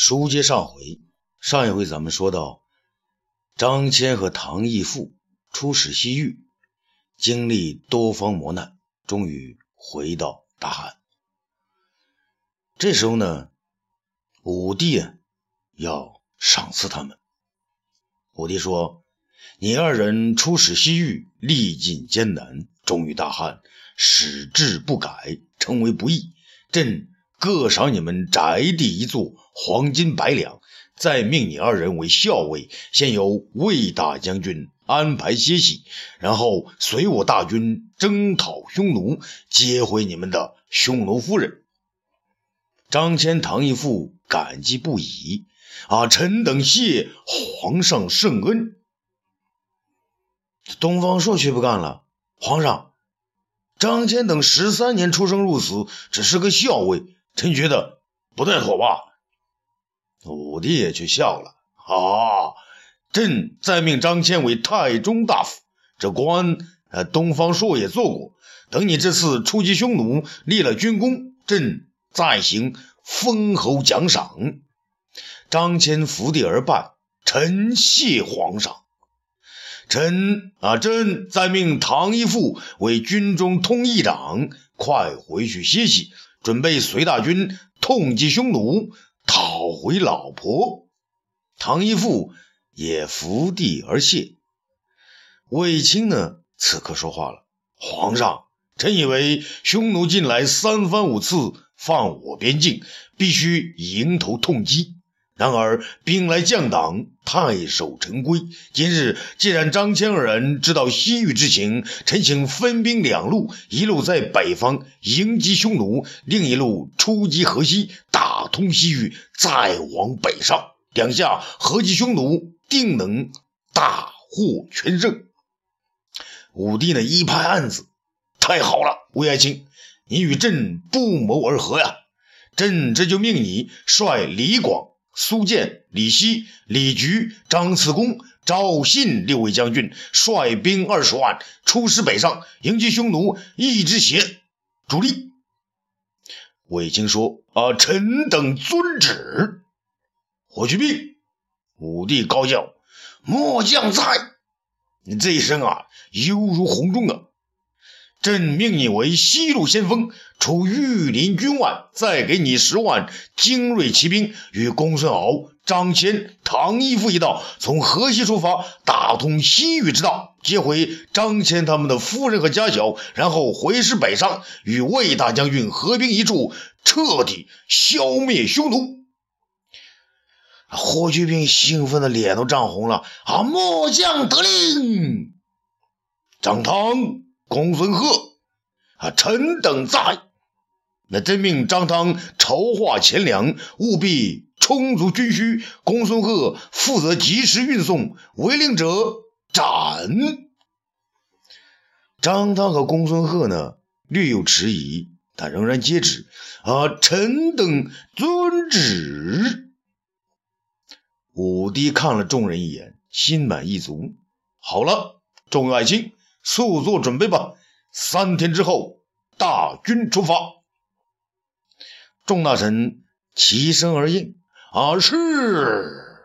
书接上回，上一回咱们说到，张骞和唐义父出使西域，经历多方磨难，终于回到大汉。这时候呢，武帝啊要赏赐他们。武帝说：“你二人出使西域，历尽艰难，终于大汉，矢志不改，成为不义。朕。”各赏你们宅地一座，黄金百两，再命你二人为校尉，先由魏大将军安排歇息，然后随我大军征讨匈奴，接回你们的匈奴夫人。张骞、唐义父感激不已，啊，臣等谢皇上圣恩。东方朔却不干了，皇上，张骞等十三年出生入死，只是个校尉。臣觉得不太妥吧？武帝也却笑了。啊，朕再命张骞为太中大夫，这官呃，东方朔也做过。等你这次出击匈奴，立了军功，朕再行封侯奖赏。张骞伏地而拜，臣谢皇上。臣啊，朕再命唐一父为军中通议长，快回去歇息。准备随大军痛击匈奴，讨回老婆。唐一富也伏地而谢。卫青呢，此刻说话了：“皇上，臣以为匈奴近来三番五次犯我边境，必须迎头痛击。”然而兵来将挡，太守陈规。今日既然张骞二人知道西域之情，臣请分兵两路：一路在北方迎击匈奴，另一路出击河西，打通西域，再往北上。两下合击匈奴，定能大获全胜。武帝呢，一拍案子：“太好了，魏爱卿，你与朕不谋而合呀！朕这就命你率李广。”苏建、李希、李局、张次公、赵信六位将军率兵二十万出师北上迎击匈奴，一支血主力。卫青说：“啊，臣等遵旨。”霍去病，武帝高叫：“末将在！”你这一声啊，犹如洪钟啊！朕命你为西路先锋，除御林军外，再给你十万精锐骑兵，与公孙敖、张骞、唐义父一道，从河西出发，打通西域之道，接回张骞他们的夫人和家小，然后回师北上，与魏大将军合兵一处，彻底消灭匈奴。霍去病兴奋的脸都涨红了啊！末将得令，张汤。公孙贺啊，臣等在。那真命张汤筹划钱粮，务必充足军需。公孙贺负责及时运送，违令者斩。张汤和公孙贺呢，略有迟疑，但仍然接旨。啊，臣等遵旨。武帝看了众人一眼，心满意足。好了，众位爱卿。速做准备吧！三天之后，大军出发。众大臣齐声而应：“啊，是！”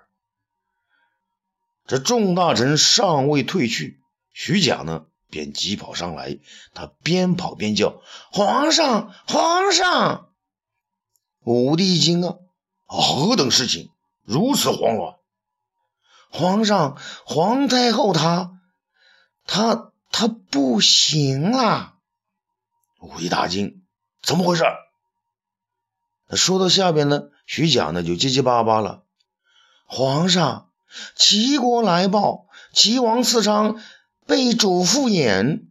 这众大臣尚未退去，徐甲呢便急跑上来，他边跑边叫：“皇上，皇上！”武帝一惊啊，何等事情如此慌乱？皇上，皇太后她，她。他不行了，武帝大惊，怎么回事？说到下边呢，徐甲呢就结结巴巴了。皇上，齐国来报，齐王次昌被主父偃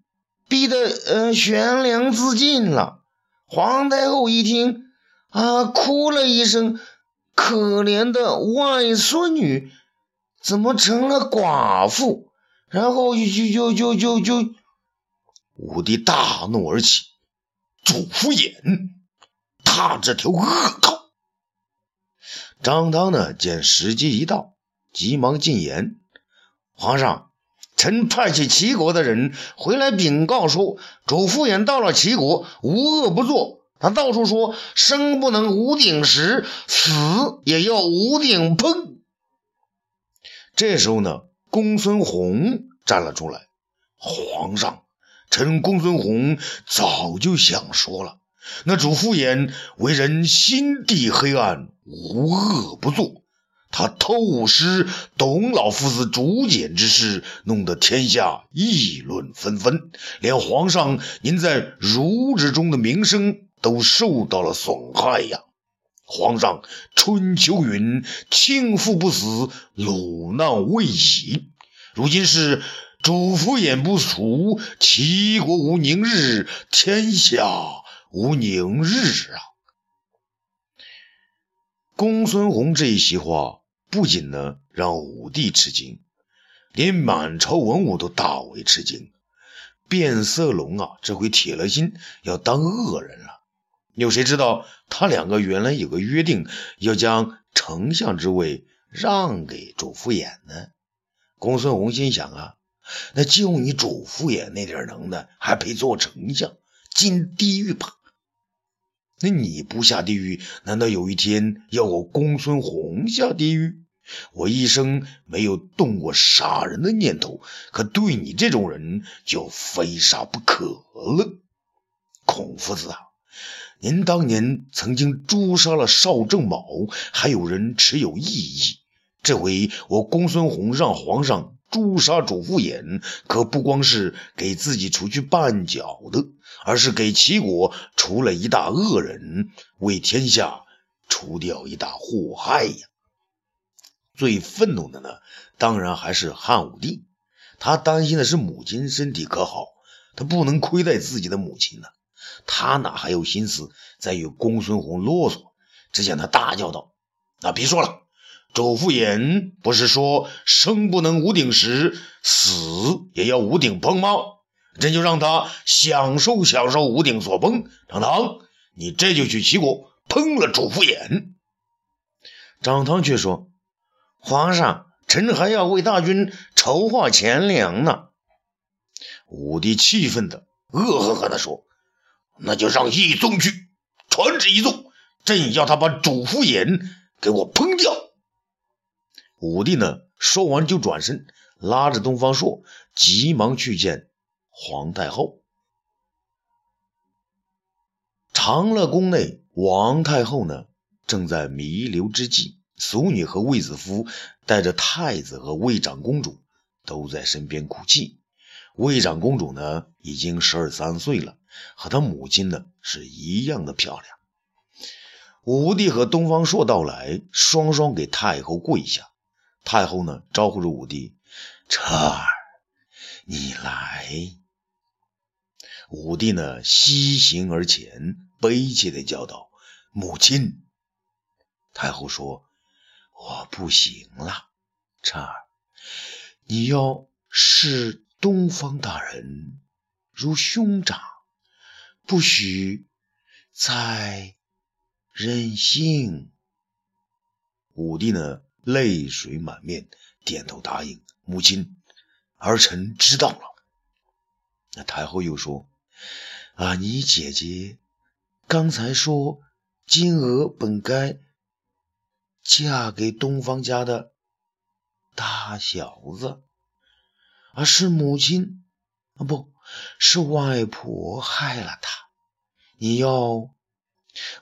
逼得呃悬梁自尽了。皇太后一听啊，哭了一声，可怜的外孙女怎么成了寡妇？然后就就就就就，武帝大怒而起，主父偃，他这条恶狗！张汤呢，见时机一到，急忙进言：“皇上，臣派遣齐国的人回来禀告说，主父偃到了齐国，无恶不作，他到处说生不能无鼎食，死也要无鼎烹。这时候呢，公孙弘站了出来。皇上，臣公孙弘早就想说了，那主父偃为人心地黑暗，无恶不作。他偷舞师董老夫子竹简之事，弄得天下议论纷纷，连皇上您在儒之中的名声都受到了损害呀！皇上，春秋云：“庆父不死，鲁难未已。”如今是主父偃不除，齐国无宁日，天下无宁日啊！公孙弘这一席话。不仅呢让武帝吃惊，连满朝文武都大为吃惊。变色龙啊，这回铁了心要当恶人了。有谁知道他两个原来有个约定，要将丞相之位让给主父偃呢？公孙弘心想啊，那就你主父偃那点能耐，还配做丞相，进地狱吧？那你不下地狱，难道有一天要我公孙弘下地狱？我一生没有动过杀人的念头，可对你这种人就非杀不可了。孔夫子啊，您当年曾经诛杀了邵正卯，还有人持有异议。这回我公孙弘让皇上诛杀主父偃，可不光是给自己除去绊脚的，而是给齐国除了一大恶人，为天下除掉一大祸害呀！最愤怒的呢，当然还是汉武帝。他担心的是母亲身体可好，他不能亏待自己的母亲呢。他哪还有心思再与公孙弘啰嗦？只见他大叫道：“那别说了，周父偃不是说生不能无鼎食，死也要无鼎烹吗？朕就让他享受享受无鼎所烹。张唐，你这就去齐国烹了主父偃。”张唐却说。皇上，臣还要为大军筹划钱粮呢。武帝气愤的恶狠狠地说：“那就让义宗去传旨一奏，朕要他把主父偃给我烹掉。”武帝呢，说完就转身拉着东方朔，急忙去见皇太后。长乐宫内，王太后呢，正在弥留之际。俗女和卫子夫带着太子和卫长公主都在身边哭泣。卫长公主呢，已经十二三岁了，和他母亲呢是一样的漂亮。武帝和东方朔到来，双双给太后跪下。太后呢，招呼着武帝：“彻儿，你来。”武帝呢，西行而前，悲切地叫道：“母亲。”太后说。我不行了，彻儿，你要视东方大人如兄长，不许再任性。武帝呢，泪水满面，点头答应。母亲，儿臣知道了。那太后又说：“啊，你姐姐刚才说，金娥本该……”嫁给东方家的大小子，啊是母亲啊，不是外婆害了他。你要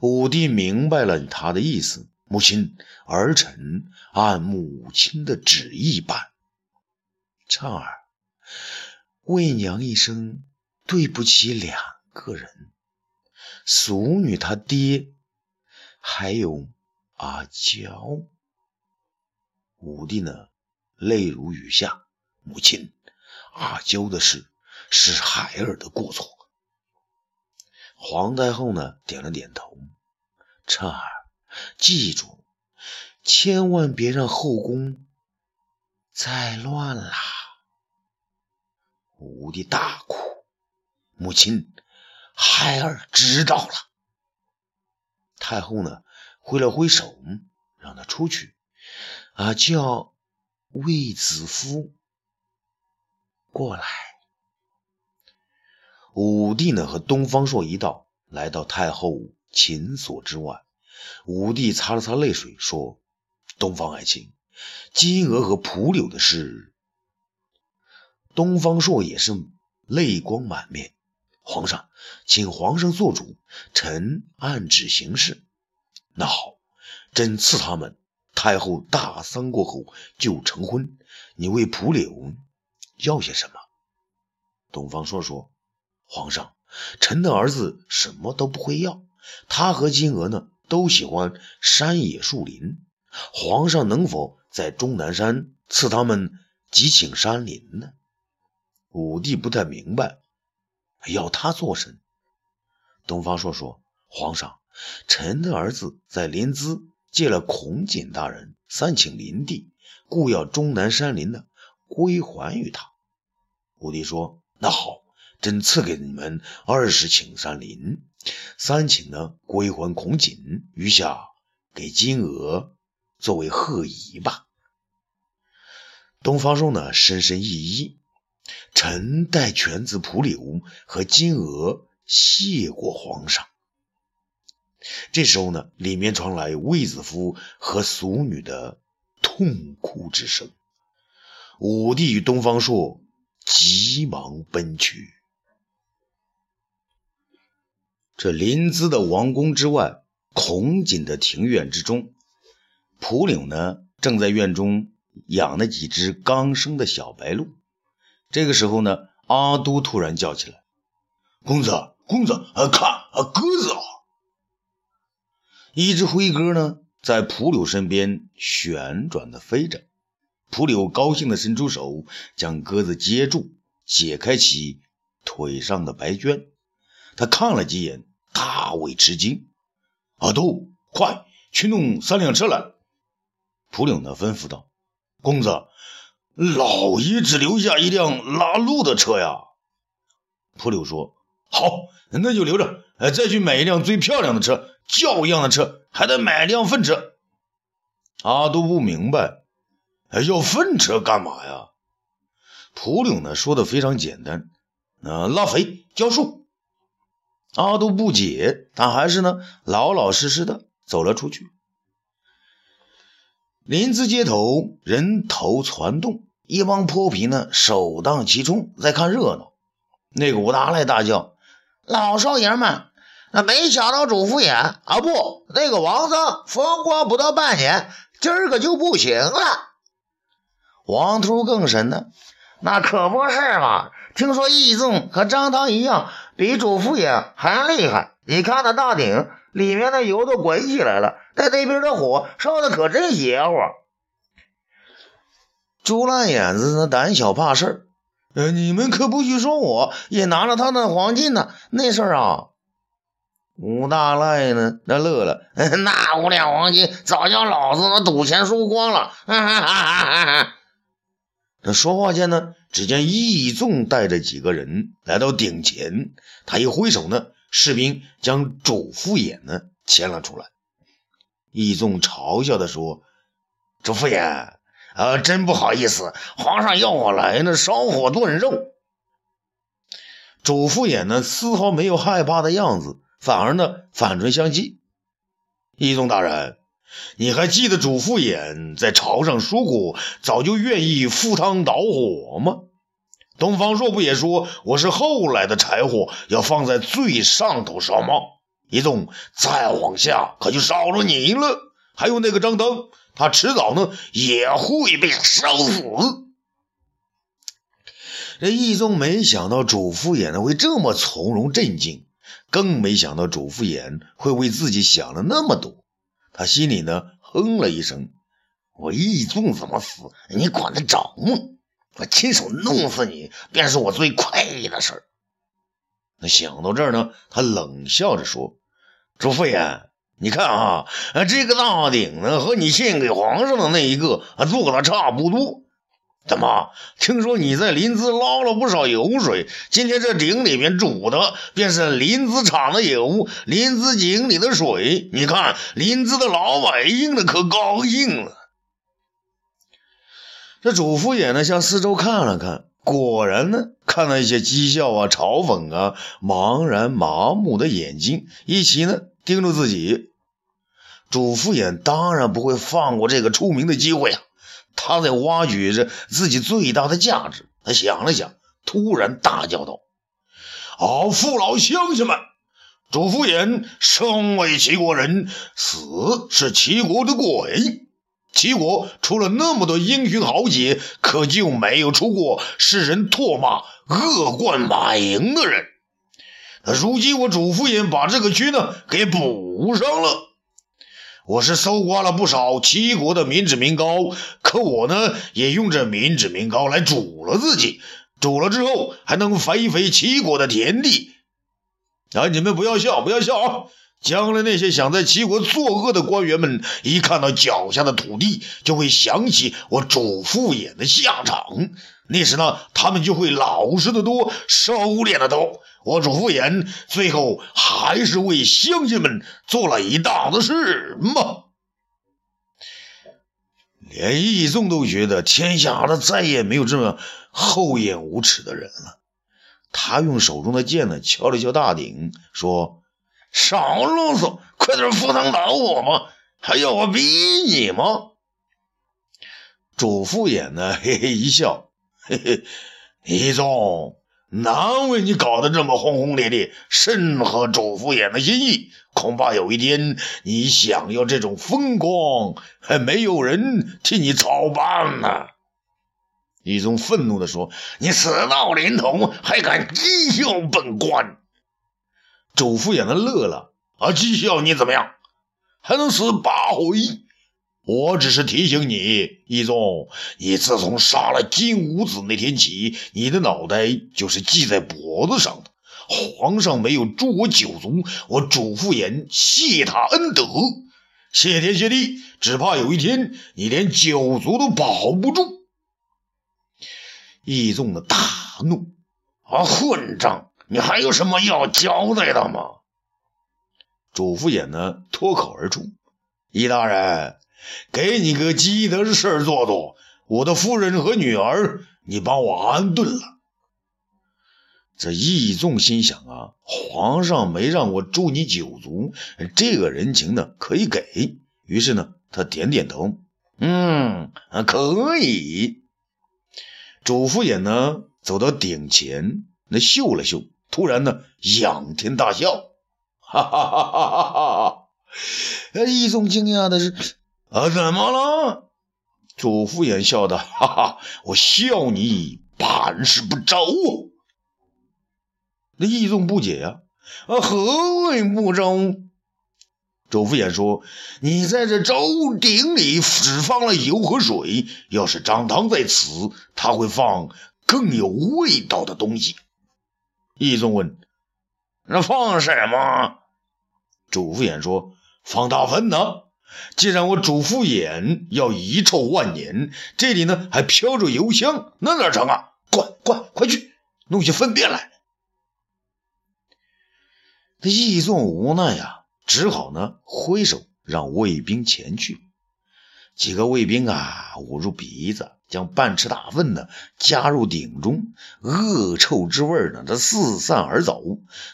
武帝明白了他的意思，母亲，儿臣按母亲的旨意办。畅儿，为娘一生对不起两个人，俗女她爹，还有。阿娇，武帝呢，泪如雨下。母亲，阿娇的事是孩儿的过错。皇太后呢，点了点头。彻儿，记住，千万别让后宫再乱了。武帝大哭。母亲，孩儿知道了。太后呢？挥了挥手，让他出去。啊，叫卫子夫过来。武帝呢和东方朔一道，来到太后寝所之外，武帝擦了擦泪水，说：“东方爱卿，金娥和蒲柳的事。”东方朔也是泪光满面。皇上，请皇上做主，臣按旨行事。那好，朕赐他们。太后大丧过后就成婚。你为蒲柳要些什么？东方朔说：“皇上，臣的儿子什么都不会要。他和金娥呢，都喜欢山野树林。皇上能否在终南山赐他们几顷山林呢？”武帝不太明白。要他做甚？东方朔说：“皇上，臣的儿子在临淄借了孔瑾大人三顷林地，故要终南山林呢归还于他。”武帝说：“那好，朕赐给你们二十顷山林，三顷呢归还孔瑾，余下给金娥作为贺仪吧。”东方朔呢深深一揖。臣代犬子蒲柳和金娥谢过皇上。这时候呢，里面传来卫子夫和俗女的痛哭之声。武帝与东方朔急忙奔去。这临淄的王宫之外，孔瑾的庭院之中，蒲柳呢正在院中养了几只刚生的小白鹿。这个时候呢，阿都突然叫起来：“公子，公子，看啊，鸽子啊！”一只灰鸽呢，在蒲柳身边旋转的飞着。蒲柳高兴的伸出手，将鸽子接住，解开其腿上的白绢。他看了几眼，大为吃惊。阿杜，快去弄三辆车来！蒲柳呢，吩咐道：“公子。”老爷只留下一辆拉路的车呀。蒲柳说：“好，那就留着。再去买一辆最漂亮的车，轿一样的车，还得买辆粪车。”阿杜不明白，要粪车干嘛呀？蒲柳呢说的非常简单，那拉肥浇树。阿杜不解，但还是呢老老实实的走了出去。临淄街头人头攒动。一帮泼皮呢，首当其冲，在看热闹。那个武大赖大叫：“老少爷们，那没想到主父偃啊，不，那个王丧风光不到半年，今儿个就不行了。”王秃更神呢，那可不是嘛！听说义纵和张汤一样，比主父偃还厉害。你看那大鼎里面的油都滚起来了，在那边的火烧的可真邪乎。朱烂眼子那胆小怕事儿，呃，你们可不许说我也拿了他的黄金呢。那事儿啊，武大赖呢，那乐了，那五两黄金早叫老子那赌钱输光了。哈哈哈哈哈哈这说话间呢，只见义纵带着几个人来到顶前，他一挥手呢，士兵将主父偃呢牵了出来。义纵嘲笑的说：“主父偃。”啊，真不好意思，皇上要我来呢，烧火炖肉。主父偃呢，丝毫没有害怕的样子，反而呢，反唇相讥：“义宗大人，你还记得主父偃在朝上说过，早就愿意赴汤蹈火吗？东方朔不也说我是后来的柴火，要放在最上头烧吗？一纵再往下，可就烧了你了。还有那个张灯。”他迟早呢也会被烧死。这义宗没想到主父偃呢会这么从容镇静，更没想到主父偃会为自己想了那么多。他心里呢哼了一声：“我义纵怎么死，你管得着吗？我亲手弄死你，便是我最快意的事儿。”那想到这儿呢，他冷笑着说：“主父偃。”你看啊，这个大鼎呢，和你献给皇上的那一个做的差不多。怎么？听说你在临淄捞了不少油水？今天这鼎里面煮的便是临淄厂的油，临淄井里的水。你看，临淄的老百姓的可高兴了。这主父偃呢，向四周看了看，果然呢，看那些讥笑啊、嘲讽啊、茫然麻木的眼睛，一起呢盯着自己。主夫眼当然不会放过这个出名的机会啊！他在挖掘着自己最大的价值。他想了想，突然大叫道：“啊，父老乡亲们！主父偃生为齐国人，死是齐国的鬼。齐国出了那么多英雄豪杰，可就没有出过世人唾骂、恶贯满盈的人。那如今我主父偃把这个缺呢给补上了。”我是搜刮了不少齐国的民脂民膏，可我呢也用这民脂民膏来煮了自己，煮了之后还能肥肥齐国的田地。啊，你们不要笑，不要笑啊！将来那些想在齐国作恶的官员们，一看到脚下的土地，就会想起我主父偃的下场。那时呢，他们就会老实的多，收敛的多。我主父偃最后还是为乡亲们做了一大的事嘛。连义宗都觉得天下的再也没有这么厚颜无耻的人了。他用手中的剑呢敲了敲大鼎，说：“少啰嗦，快点赴汤蹈火嘛！还要我逼你吗？”主父偃呢嘿嘿一笑。嘿嘿，李总，难为你搞得这么轰轰烈烈，甚合主父偃的心意。恐怕有一天你想要这种风光，还没有人替你操办呢。李宗愤怒地说：“你死到临头还敢讥笑本官？”主父偃的乐了：“啊，讥笑你怎么样？还能死八回？”我只是提醒你，义宗，你自从杀了金吾子那天起，你的脑袋就是系在脖子上的。皇上没有诛我九族，我主父偃谢他恩德，谢天谢地，只怕有一天你连九族都保不住。义宗的大怒啊！混账，你还有什么要交代的吗？主父偃呢，脱口而出：“义大人。”给你个积德的事儿做做，我的夫人和女儿，你帮我安顿了。这义纵心想啊，皇上没让我诛你九族，这个人情呢可以给。于是呢，他点点头，嗯，可以。主父偃呢走到顶前，那嗅了嗅，突然呢仰天大笑，哈哈哈哈哈哈！义纵惊讶的是。啊，怎么了？主父偃笑道：“哈哈，我笑你办事不周。”那义宗不解呀，啊，何谓不周？主父偃说：“你在这粥鼎里只放了油和水，要是张汤在此，他会放更有味道的东西。”义宗问：“那放什么？”主父偃说：“放大粪呢。”既然我主父偃要遗臭万年，这里呢还飘着油香，那哪成啊？快快快去弄些粪便来！这义纵无奈呀，只好呢挥手让卫兵前去。几个卫兵啊捂住鼻子，将半池大粪呢加入鼎中，恶臭之味呢这四散而走。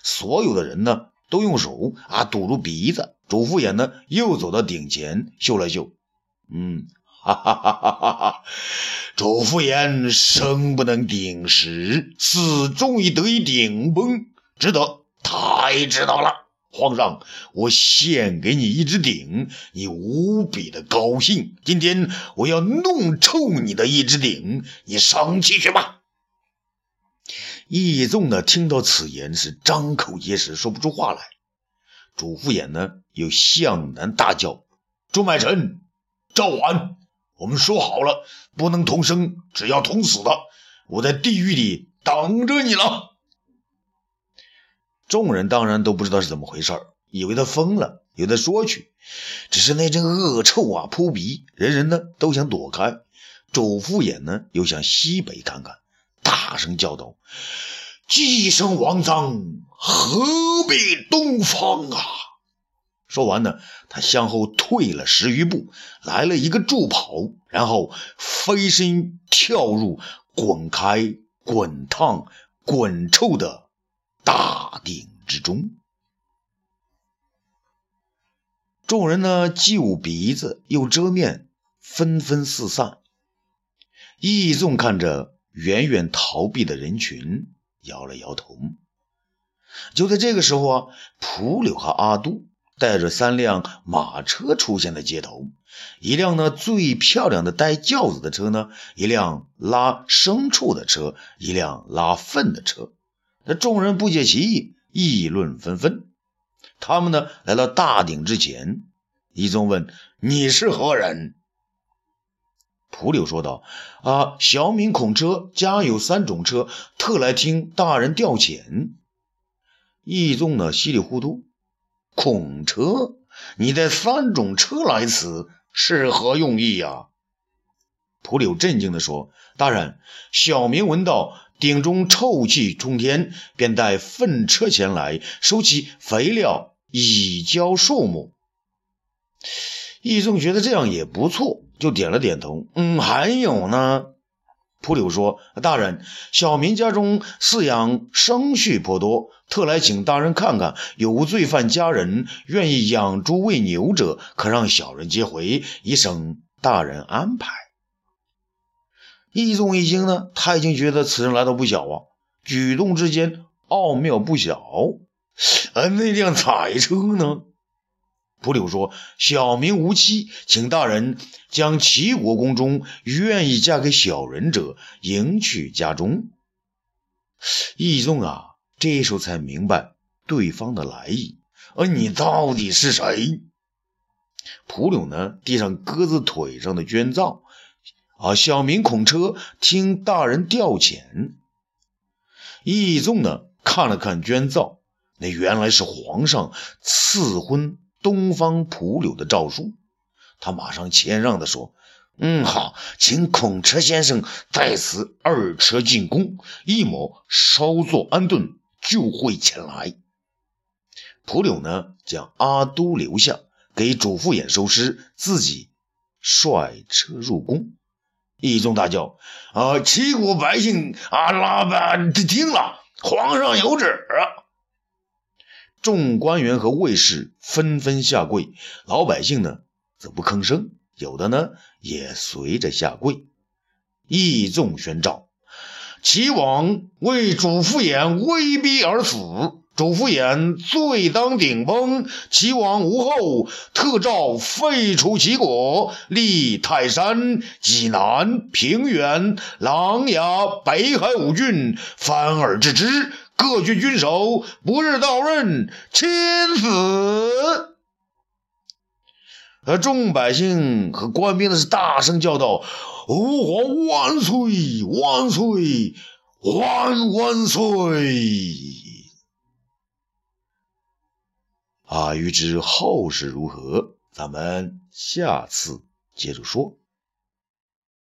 所有的人呢都用手啊堵住鼻子。主父偃呢，又走到顶前嗅了嗅，嗯，哈哈哈哈哈哈！主父偃生不能顶食，死终于得以顶崩，值得，太值得了！皇上，我献给你一只鼎，你无比的高兴。今天我要弄臭你的一只鼎，你生气去吧。义纵呢，听到此言是张口结舌，说不出话来。主父偃呢？又向南大叫：“朱买臣，赵桓，我们说好了，不能同生，只要同死的。我在地狱里等着你了。”众人当然都不知道是怎么回事以为他疯了，有的说去。只是那阵恶臭啊扑鼻，人人呢都想躲开。主父偃呢又向西北看看，大声叫道：“既生王臧，何必东方啊？”说完呢，他向后退了十余步，来了一个助跑，然后飞身跳入滚开滚烫、滚臭的大鼎之中。众人呢，既捂鼻子又遮面，纷纷四散。易纵看着远远逃避的人群，摇了摇头。就在这个时候啊，蒲柳和阿杜带着三辆马车出现在街头，一辆呢最漂亮的带轿子的车呢，一辆拉牲畜的车，一辆拉粪的车。那众人不解其意，议论纷纷。他们呢来到大鼎之前，一宗问：“你是何人？”蒲柳说道：“啊，小敏孔车家有三种车，特来听大人调遣。”一宗呢稀里糊涂：“孔车，你带三种车来此是何用意呀？”蒲柳震惊地说：“大人，小民闻道。”鼎中臭气冲天，便带粪车前来收起肥料，以浇树木。易宗觉得这样也不错，就点了点头。嗯，还有呢？蒲柳说：“大人，小民家中饲养牲畜颇多，特来请大人看看，有无罪犯家人愿意养猪喂牛者，可让小人接回，以省大人安排。”易宗一惊呢，他已经觉得此人来头不小啊，举动之间奥妙不小。呃，那辆彩车呢？蒲柳说：“小民无妻，请大人将齐国宫中愿意嫁给小人者迎娶家中。”易宗啊，这时候才明白对方的来意。而你到底是谁？蒲柳呢，递上鸽子腿上的绢皂。啊！小民孔车听大人调遣。义纵呢，看了看绢皂，那原来是皇上赐婚东方蒲柳的诏书。他马上谦让地说：“嗯，好，请孔车先生在此二车进宫，一某稍作安顿，就会前来。”蒲柳呢，将阿都留下，给主父偃收尸，自己率车入宫。一众大叫：“啊！齐国百姓啊，拉班听了，皇上有旨啊。”众官员和卫士纷纷下跪，老百姓呢则不吭声，有的呢也随着下跪。义纵宣诏：“齐王为主父偃威逼而死。”主父偃罪当顶崩，齐王无后，特诏废除齐国，立泰山、济南、平原、琅琊、北海五郡，反而置之。各郡军守不日到任，亲死。而众百姓和官兵呢是大声叫道：“吾皇万岁！万岁！万万岁！”啊，欲知后事如何，咱们下次接着说。